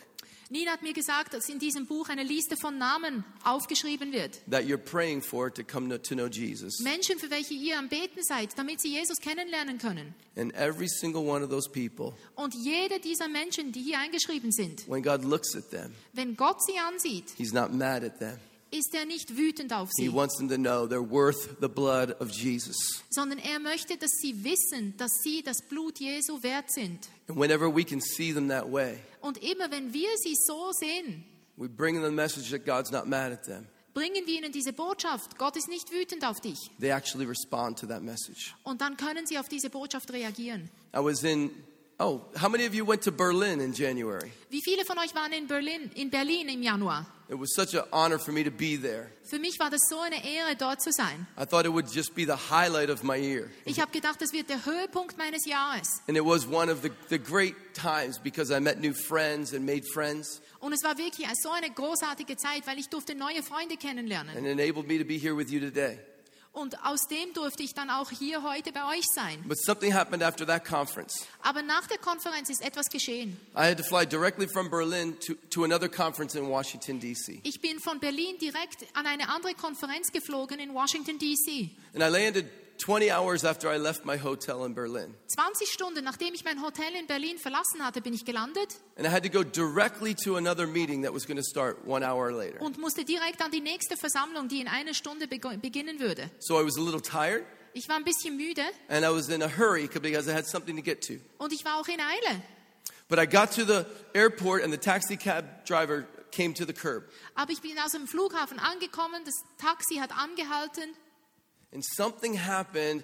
Nina hat mir gesagt, dass in diesem Buch eine Liste von Namen aufgeschrieben wird. that you're praying for to come to, know Jesus. Menschen, für welche ihr am Beten seid, damit sie Jesus kennenlernen können. And every single one of those people, Und jede dieser Menschen, die hier eingeschrieben sind, when God looks at them, wenn Gott sie ansieht, He's not mad at them. Ist er nicht wütend auf He sie, wants them to know they're worth the blood of Jesus. sondern er möchte, dass sie wissen, dass sie das Blut Jesu wert sind. And whenever we can see them that way, Und immer wenn wir sie so sehen, we bring them the message that God's not mad at them. bringen wir ihnen diese Botschaft, Gott ist nicht wütend auf dich. They actually respond to that message. Und dann können sie auf diese Botschaft reagieren. I was in, oh, how many of you went to Berlin in January? Wie viele von euch waren in Berlin, in Berlin im Januar? It was such an honor for me to be there. Für mich war das so eine Ehre, dort zu sein. I thought it would just be the highlight of my year. Ich habe gedacht, das wird der Höhepunkt meines Jahres. And it was one of the, the great times because I met new friends and made friends Und es war wirklich so eine großartige Zeit, weil ich durfte neue Freunde kennenlernen. and enabled me to be here with you today. Und aus dem durfte ich dann auch hier heute bei euch sein. But something happened after that conference. Aber nach der Konferenz ist etwas geschehen. I had to fly directly from Berlin to, to another conference in Washington, D.C. Ich bin von Berlin direkt an eine andere Konferenz geflogen in Washington, D.C. And I landed 20 hours after I left my hotel in Berlin. 20 Stunden nachdem ich mein Hotel in Berlin verlassen hatte, bin ich gelandet And I had to go directly to another meeting that was going to start one hour later. und musste direkt an die nächste Versammlung, die in einer Stunde beginnen würde. So I was a little tired Ich war ein bisschen müde and I was in a hurry because I had something to get to. und ich war auch in Eile. But I got to the airport and the taxi cab driver came to the curb. Aber ich bin aus dem Flughafen angekommen, das Taxi hat angehalten And something happened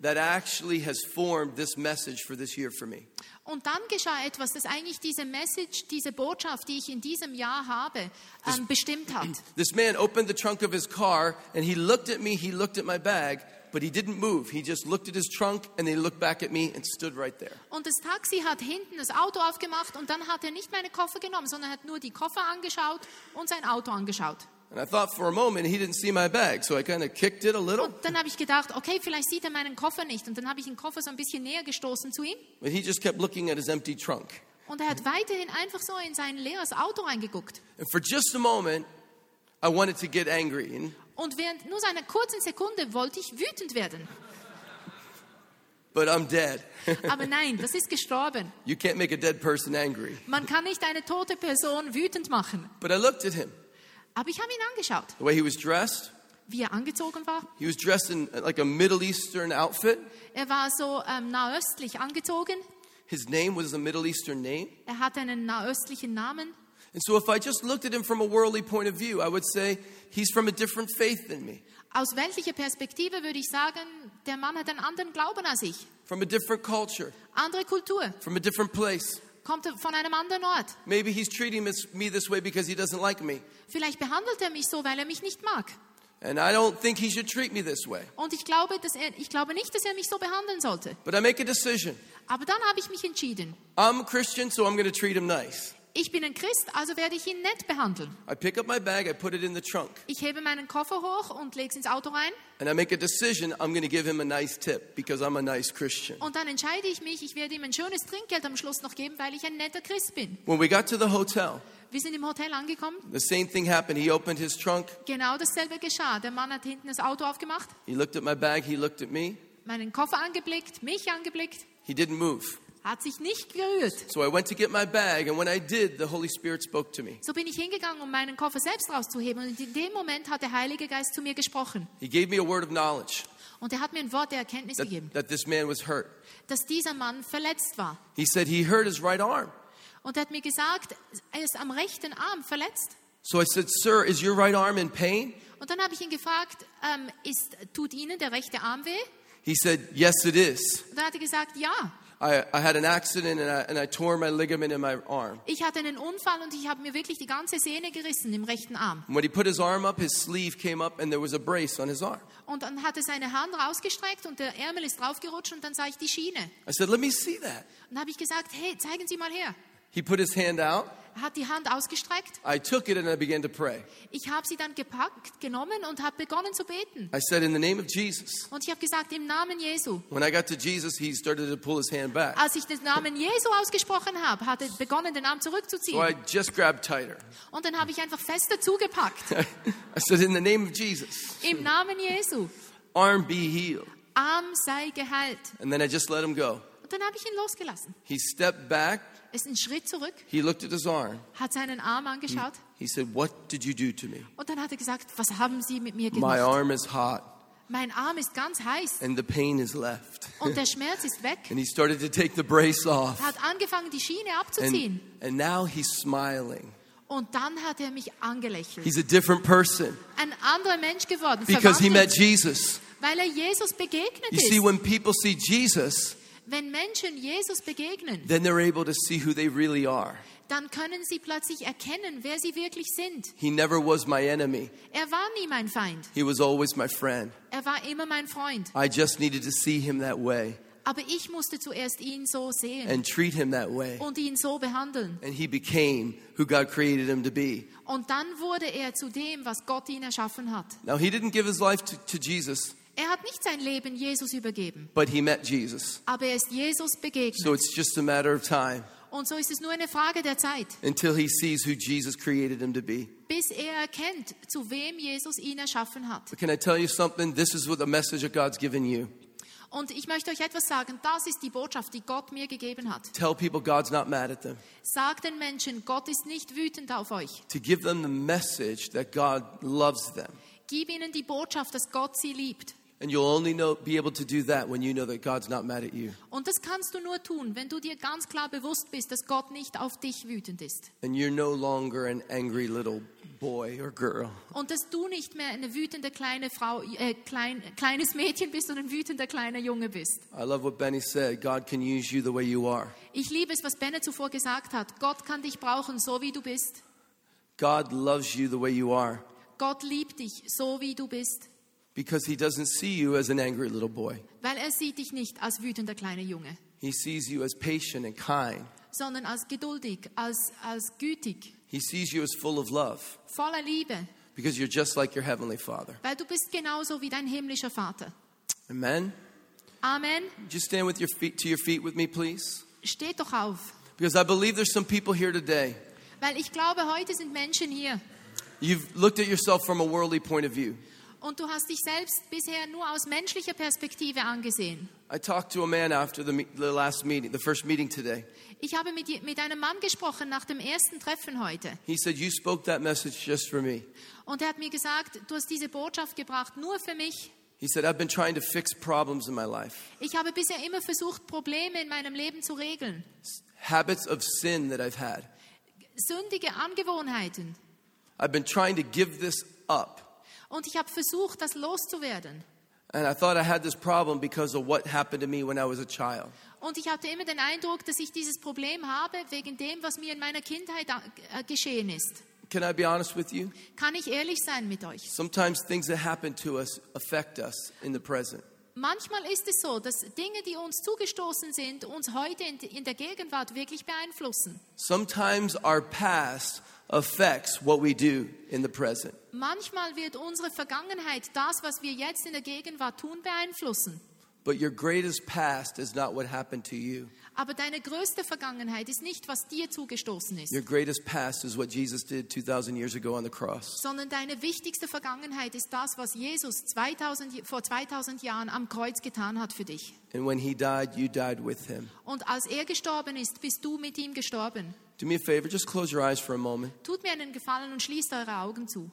that actually has formed this message for this year for me. Und dann geschah etwas, das eigentlich diese Message, diese Botschaft, die ich in diesem Jahr habe, ähm, bestimmt hat. This man opened the trunk of his car and he looked at me, he looked at my bag, but he didn't move. He just looked at his trunk and then he looked back at me and stood right there. Und das Taxi hat hinten das Auto aufgemacht und dann hat er nicht meine Koffer genommen, sondern hat nur die Koffer angeschaut und sein Auto angeschaut. And I thought for a moment he didn't see my bag, so I kind of kicked it a little. Und dann habe ich gedacht, okay, vielleicht sieht er meinen Koffer nicht. Und dann habe ich den Koffer so ein bisschen näher gestoßen zu ihm. But he just kept looking at his empty trunk. Und er hat weiterhin einfach so in sein leeres Auto reingeguckt. And for just a moment, I wanted to get angry. Und während nur seiner kurzen Sekunde wollte ich wütend werden. but I'm dead. Aber nein, das ist gestorben. you can't make a dead person angry. Man kann nicht eine tote Person wütend machen. But I looked at him. Aber ich habe ihn angeschaut, The way he was dressed, wie er angezogen war. he was dressed in uh, like a Middle Eastern outfit. Er war so ähm, nahöstlich angezogen. His name was a Middle Eastern name. Er hatte einen nahöstlichen Namen. And so if I just looked at him from a worldly point of view, I would say he's from a different faith than me, Aus welcher Perspektive würde ich sagen, der Mann hat einen anderen Glauben als ich. from a different culture, Andere Kultur, from a different place. kommt von einem anderen Ort. Maybe he's treating me this way because he doesn't like me. Vielleicht behandelt er mich so, weil er mich nicht mag. And I don't think he should treat me this way. Und ich glaube, dass er, ich glaube nicht, dass er mich so behandeln sollte. But I make a decision. Aber dann habe ich mich entschieden. I'm a Christian, so I'm going to treat him nice. Ich bin ein Christ, also werde ich ihn nett behandeln. I pick up my bag, I put it in the trunk, Ich hebe meinen Koffer hoch und lege es ins Auto rein. and I make a decision I'm going to give him a nice tip because I'm a nice Christian. Und dann entscheide ich mich, ich werde ihm ein schönes Trinkgeld am Schluss noch geben, weil ich ein netter Christ bin. When we got to the hotel, Wir sind im Hotel angekommen. the same thing happened. He opened his trunk, Genau dasselbe geschah. Der Mann hat hinten das Auto aufgemacht, he looked at my bag, he looked at me. meinen Koffer angeblickt, mich angeblickt, He didn't move. hat sich nicht gerührt. So I went to get my bag, and when I did, the Holy Spirit spoke to me. So bin ich hingegangen, um meinen Koffer selbst rauszuheben. Und in dem Moment hat der Heilige Geist zu mir gesprochen. He gave me a word of knowledge Und er hat mir ein Wort der Erkenntnis that, gegeben, that this man was hurt. dass dieser Mann verletzt war. He said he hurt his right arm. Und er hat mir gesagt, er ist am rechten Arm verletzt. So I said, Sir, is your right arm in pain? Und dann habe ich ihn gefragt, ähm, ist, tut Ihnen der rechte Arm weh? He said, Yes, it is. Und dann hat er gesagt, ja. I, I had an accident and I, and I tore my ligament in my arm. Ich hatte einen Unfall und ich habe mir wirklich die ganze Sehne gerissen im rechten Arm. And when he put his arm up, his sleeve came up and there was a brace on his arm. Und dann hat er seine Hand rausgestreckt und der Ärmel ist draufgerutscht und dann sah ich die Schiene. I said, Let me see that. Und dann habe ich gesagt, hey, zeigen Sie mal her. He put his hand out. Er hat die Hand ausgestreckt. I took it and I began to pray. Ich habe sie dann gepackt, genommen und habe begonnen zu beten. I said, In the name of Jesus. Und ich habe gesagt, im Namen Jesu. When I got to Jesus, he started to pull his hand back. Als ich den Namen Jesu ausgesprochen habe, hat er begonnen, den Arm So zurückzuziehen. I just grabbed tighter. Und dann habe ich einfach fester zugepackt. I said, In the name of Jesus, Im Namen Jesu. arm be healed. Arm sei geheilt. And then I just let him go. Und dann habe ich ihn losgelassen. He stepped back. Ist einen Schritt zurück, He looked at his arm. hat seinen Arm angeschaut He said, What did you do to me? und dann hat er gesagt, was haben Sie mit mir My arm is hot Mein Arm ist ganz heiß and the pain is left. und der Schmerz ist weg. And he started to take the brace off. Er hat angefangen, die Schiene abzuziehen. And, and now he's smiling. Und dann hat er mich angelächelt. He's a different person Ein anderer Mensch geworden, because he met Jesus. weil er Jesus begegnet You see, when people see Jesus, Wenn Menschen Jesus begegnen, then they're able to see who they really are. dann können sie plötzlich erkennen, wer sie wirklich sind. He never was my enemy, Er war nie mein Feind. he was always my friend. Er war immer mein Freund. I just needed to see him that way Aber ich musste zuerst ihn so sehen and treat him that way. und ihn so behandeln. And he became who God created him to be. Und dann wurde er zu dem, was Gott ihn erschaffen hat. Now, he didn't give his life to, to Jesus, Er hat nicht sein Leben Jesus übergeben, but he met Jesus. aber er ist Jesus begegnet. So it's just a matter of time Und so ist es nur eine Frage der Zeit, until he sees who Jesus created him to be. bis er erkennt, zu wem Jesus ihn erschaffen hat. But can I tell you something? This is what the message that God's given you. Und ich möchte euch etwas sagen, das ist die Botschaft, die Gott mir gegeben hat. Tell people God's not mad at them. Sagt den Menschen, Gott ist nicht wütend auf euch. To give them the message that God loves them. Gib ihnen die Botschaft, dass Gott sie liebt. And you'll only know, be able to do that when you know that God's not mad at you. Und das kannst du nur tun, wenn du dir ganz klar bewusst bist, dass Gott nicht auf dich wütend ist. And you're no longer an angry little boy or girl. Und dass du nicht mehr eine wütende kleine Frau, äh, klein, kleines Mädchen bist, sondern ein wütender kleiner Junge bist. I love what Benny said. God can use you the way you are. Ich liebe es, was Benne zuvor gesagt hat. Gott kann dich brauchen, so wie du bist. God loves you the way you are Gott liebt dich, so wie du bist. Because he doesn't see you as an angry little boy. Weil er sieht dich nicht als wütender kleiner Junge, He sees you as patient and kind. sondern als geduldig, als, als gütig, He sees you as full of love voller Liebe. because you're just like your heavenly Father. Weil du bist genauso wie dein himmlischer Vater. Amen. Amen. Would you stand with your feet to your feet with me, please? Steht doch auf. Because I believe there's some people here today. Weil ich glaube, heute sind Menschen hier. You've looked at yourself from a worldly point of view. Und du hast dich selbst bisher nur aus menschlicher Perspektive angesehen. I talked to a man after the, me- the last meeting, the first meeting today. Ich habe mit, mit einem Mann gesprochen nach dem ersten Treffen heute. He said, You spoke that message just for me. Und er hat mir gesagt, du hast diese Botschaft gebracht, nur für mich. He said, I've been trying to fix problems in my life, Ich habe bisher immer versucht, Probleme in meinem Leben zu regeln. habits of sin that I've had. Sündige Angewohnheiten. I've been trying to give this up. Und ich habe versucht, das loszuwerden. And I thought I had this problem because of what happened to me when I was a child. Und ich hatte immer den Eindruck, dass ich dieses Problem habe wegen dem, was mir in meiner Kindheit äh, geschehen ist. Can I be honest with you? Kann ich ehrlich sein mit euch? Sometimes things that happen to us affect us in the present. Manchmal ist es so, dass Dinge, die uns zugestoßen sind, uns heute in, in der Gegenwart wirklich beeinflussen. Sometimes our past affects what we do in the present. Manchmal wird unsere Vergangenheit das, was wir jetzt in der Gegenwart tun, beeinflussen. But your greatest past is not what happened to you. Aber deine größte Vergangenheit ist nicht, was dir zugestoßen ist, Your greatest past is what Jesus did 2,000 years ago on the cross. sondern deine wichtigste Vergangenheit ist das, was Jesus 2000, vor 2000 Jahren am Kreuz getan hat für dich. And when he died, you died with him. Und als er gestorben ist, bist du mit ihm gestorben. Do me a favor, just close your eyes for a moment. Tut mir einen Gefallen und schließt eure Augen zu.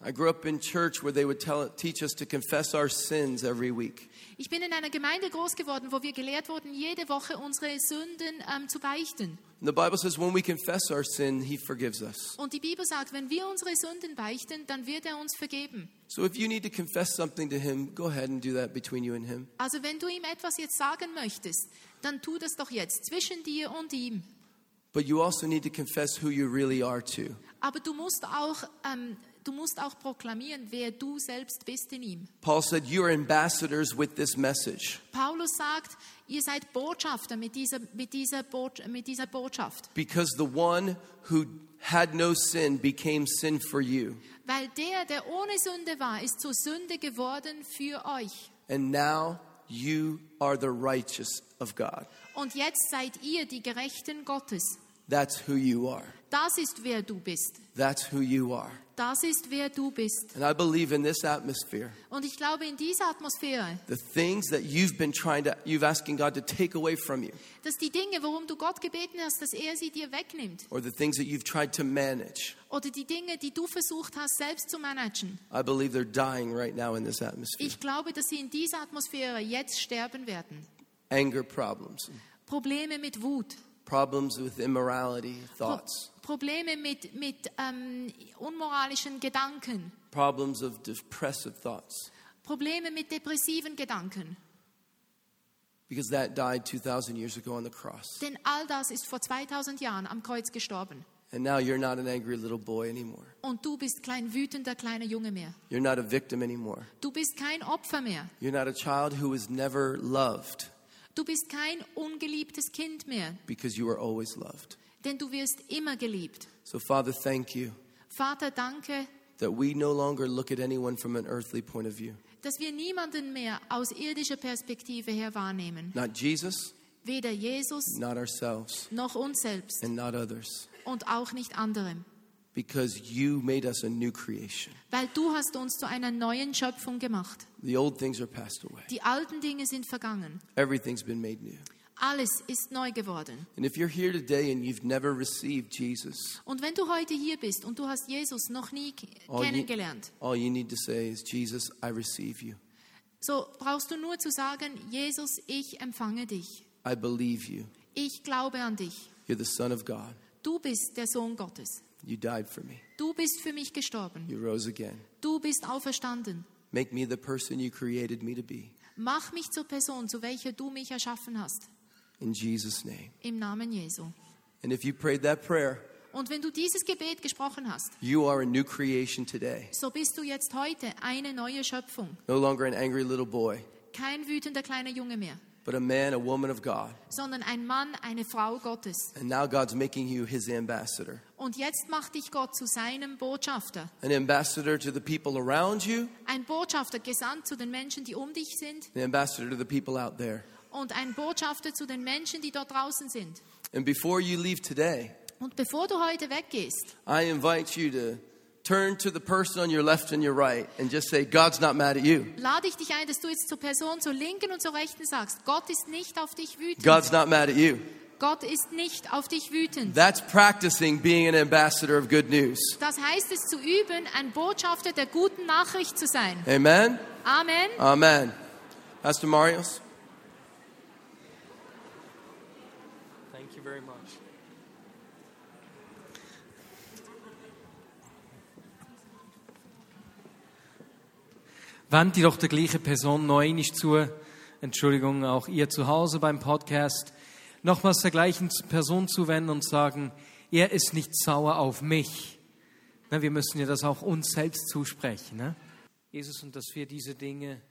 I grew up in church where they would tell, teach us to confess our sins every week. Ich bin in einer Gemeinde groß geworden, wo wir gelehrt wurden, jede Woche unsere Sünden ähm, zu beichten. And the Bible says when we confess our sin, he forgives us. Und die Bibel sagt, wenn wir unsere Sünden beichten, dann wird er uns vergeben. So if you need to confess something to him, go ahead and do that between you and him. Also wenn du ihm etwas jetzt sagen möchtest, dann tu das doch jetzt zwischen dir und ihm. But you also need to confess who you really are too. Aber du musst auch, ähm, du musst auch proklamieren, wer du selbst bist in ihm. Paul said, You are ambassadors with this message Paulus sagt, ihr seid Botschafter mit dieser, mit dieser, Bot, mit dieser Botschaft. because the one who had no sin became sin for you. Weil der, der ohne Sünde war, ist zur Sünde geworden für euch. And now you are the righteous of God. Und jetzt seid ihr die Gerechten Gottes. That's who you are. Das ist, wer du bist. That's who you are. Das ist, wer du bist. And I believe in this atmosphere, Und ich glaube, in dieser Atmosphäre, the things that you've been trying to, you've asking God to take away from you, dass die Dinge, worum du Gott gebeten hast, dass er sie dir wegnimmt. or the things that you've tried to manage, Oder die Dinge, die du versucht hast, selbst zu managen. I believe they're dying right now in this atmosphere. Ich glaube, dass sie in dieser Atmosphäre jetzt sterben werden. Anger problems, Probleme mit Wut, problems with immorality, Pro thoughts, Probleme mit, mit ähm, unmoralischen Gedanken, problems of depressive thoughts, Probleme mit depressiven Gedanken. because that died 2,000 years ago on the cross. Denn all das ist vor 2000 Jahren am Kreuz gestorben. And now you're not an angry little boy anymore. Und du bist kein wütender kleiner Junge mehr. You're not a victim anymore. Du bist kein Opfer mehr. You're not a child who was never loved Du bist kein ungeliebtes Kind mehr. because you were always loved. Denn du wirst immer geliebt. So, Father, thank you Vater, danke, that we no longer look at anyone from an earthly point of view. dass wir niemanden mehr aus irdischer Perspektive her wahrnehmen. Not Jesus, Weder Jesus not ourselves, noch uns selbst and not others. und auch nicht anderem. Because you made us a new creation. Weil du hast uns zu einer neuen Schöpfung gemacht. The old things are passed away, Die alten Dinge sind vergangen. everything's been made new. Alles ist neu geworden. And if you're here today and you've never received Jesus, Und wenn du heute hier bist und du hast Jesus noch nie k- all you, kennengelernt, all you need to say is, Jesus, I receive you. so brauchst du nur zu sagen, Jesus, ich empfange dich. I believe you. Ich glaube an dich. You're the Son of God. Du bist der Sohn Gottes. You died for me. Du bist für mich gestorben. You rose again. Du bist auferstanden. Make me the person you created me to be. Mach mich zur Person, zu welcher du mich erschaffen hast. In Jesus' name. Im Namen Jesu. And if you prayed that prayer, Und wenn du dieses Gebet gesprochen hast, you are a new creation today. so bist du jetzt heute eine neue Schöpfung. No longer an angry little boy, Kein wütender kleiner Junge mehr, but a man, a woman of God. sondern ein Mann, eine Frau Gottes. And now God's making you his ambassador. Und jetzt macht dich Gott zu seinem Botschafter. An ambassador to the people around you, Ein Botschafter gesandt zu den Menschen, die um dich sind. an ambassador to the people out there. Und ein Botschafter zu den Menschen, die dort draußen sind. And before you leave today, Und bevor du heute weggehst, I invite you to turn to the person on your left and your right and just say, God's not mad at you. lade ich dich ein, dass du jetzt zur Person zur linken und zur rechten sagst, Gott ist nicht auf dich wütend. God's not mad at you. Gott ist nicht auf dich wütend. That's practicing being an ambassador of good news. Das heißt es zu üben, ein Botschafter der guten Nachricht zu sein. Amen? Amen. Amen. Pastor Marios? Thank you very much. Wendet ihr doch der gleichen Person noch einmal zu, Entschuldigung, auch ihr zu Hause beim Podcast, nochmals der gleichen Person zuwenden und sagen, er ist nicht sauer auf mich. Na, wir müssen ja das auch uns selbst zusprechen. Ne? Jesus, und dass wir diese Dinge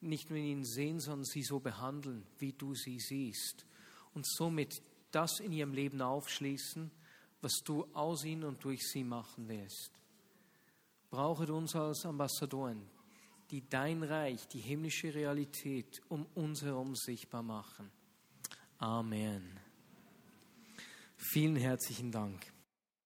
nicht nur in ihnen sehen, sondern sie so behandeln, wie du sie siehst. Und somit das in ihrem Leben aufschließen, was du aus ihnen und durch sie machen willst. Brauche uns als Ambassadoren, die dein Reich, die himmlische Realität um uns herum sichtbar machen. Amen. Vielen herzlichen Dank.